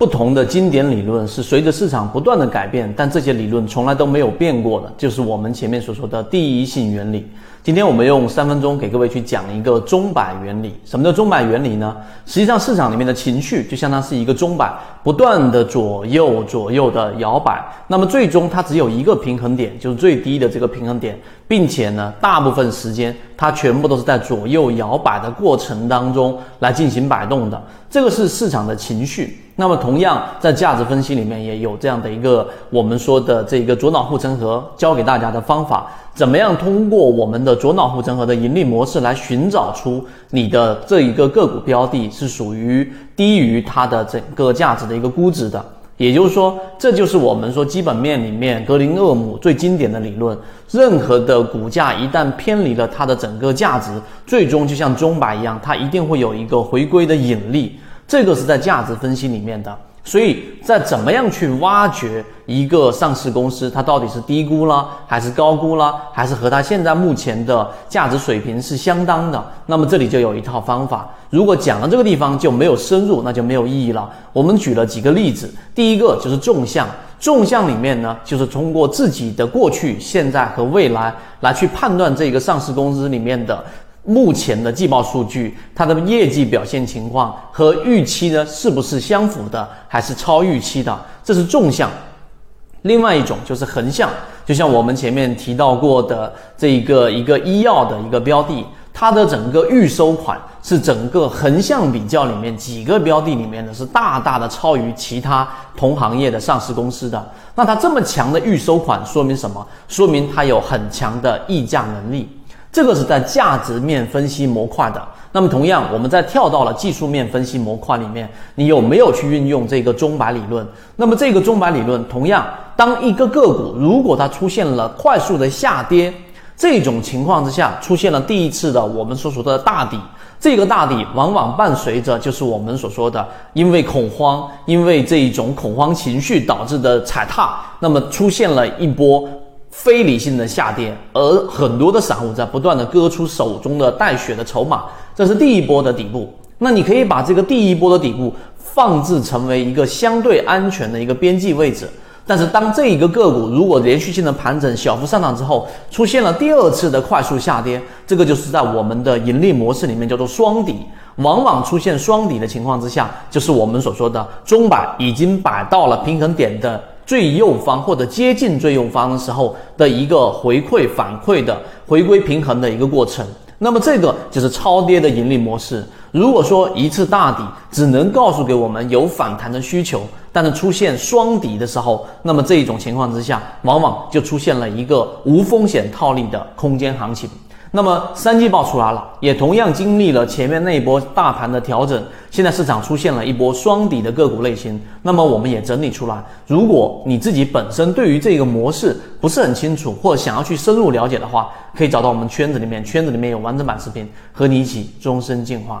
不同的经典理论是随着市场不断的改变，但这些理论从来都没有变过的，就是我们前面所说的第一性原理。今天我们用三分钟给各位去讲一个钟摆原理。什么叫钟摆原理呢？实际上市场里面的情绪就相当是一个钟摆，不断的左右左右的摇摆。那么最终它只有一个平衡点，就是最低的这个平衡点，并且呢，大部分时间它全部都是在左右摇摆的过程当中来进行摆动的。这个是市场的情绪。那么同样在价值分析里面也有这样的一个我们说的这个左脑护城河教给大家的方法。怎么样通过我们的左脑护城河的盈利模式来寻找出你的这一个个股标的是属于低于它的整个价值的一个估值的？也就是说，这就是我们说基本面里面格林厄姆最经典的理论：任何的股价一旦偏离了它的整个价值，最终就像钟摆一样，它一定会有一个回归的引力。这个是在价值分析里面的。所以在怎么样去挖掘一个上市公司，它到底是低估了，还是高估了，还是和它现在目前的价值水平是相当的？那么这里就有一套方法。如果讲到这个地方就没有深入，那就没有意义了。我们举了几个例子，第一个就是纵向，纵向里面呢，就是通过自己的过去、现在和未来来去判断这个上市公司里面的。目前的季报数据，它的业绩表现情况和预期呢，是不是相符的，还是超预期的？这是纵向。另外一种就是横向，就像我们前面提到过的这一个一个医药的一个标的，它的整个预收款是整个横向比较里面几个标的里面呢，是大大的超于其他同行业的上市公司的。那它这么强的预收款，说明什么？说明它有很强的溢价能力。这个是在价值面分析模块的。那么，同样，我们在跳到了技术面分析模块里面，你有没有去运用这个钟摆理论？那么，这个钟摆理论，同样，当一个个股如果它出现了快速的下跌，这种情况之下，出现了第一次的我们所说的大底，这个大底往往伴随着就是我们所说的，因为恐慌，因为这一种恐慌情绪导致的踩踏，那么出现了一波。非理性的下跌，而很多的散户在不断的割出手中的带血的筹码，这是第一波的底部。那你可以把这个第一波的底部放置成为一个相对安全的一个边际位置。但是当这一个个股如果连续性的盘整、小幅上涨之后，出现了第二次的快速下跌，这个就是在我们的盈利模式里面叫做双底。往往出现双底的情况之下，就是我们所说的钟摆已经摆到了平衡点的。最右方或者接近最右方的时候的一个回馈反馈的回归平衡的一个过程，那么这个就是超跌的盈利模式。如果说一次大底只能告诉给我们有反弹的需求，但是出现双底的时候，那么这一种情况之下，往往就出现了一个无风险套利的空间行情。那么三季报出来了，也同样经历了前面那一波大盘的调整，现在市场出现了一波双底的个股类型。那么我们也整理出来，如果你自己本身对于这个模式不是很清楚，或者想要去深入了解的话，可以找到我们圈子里面，圈子里面有完整版视频，和你一起终身进化。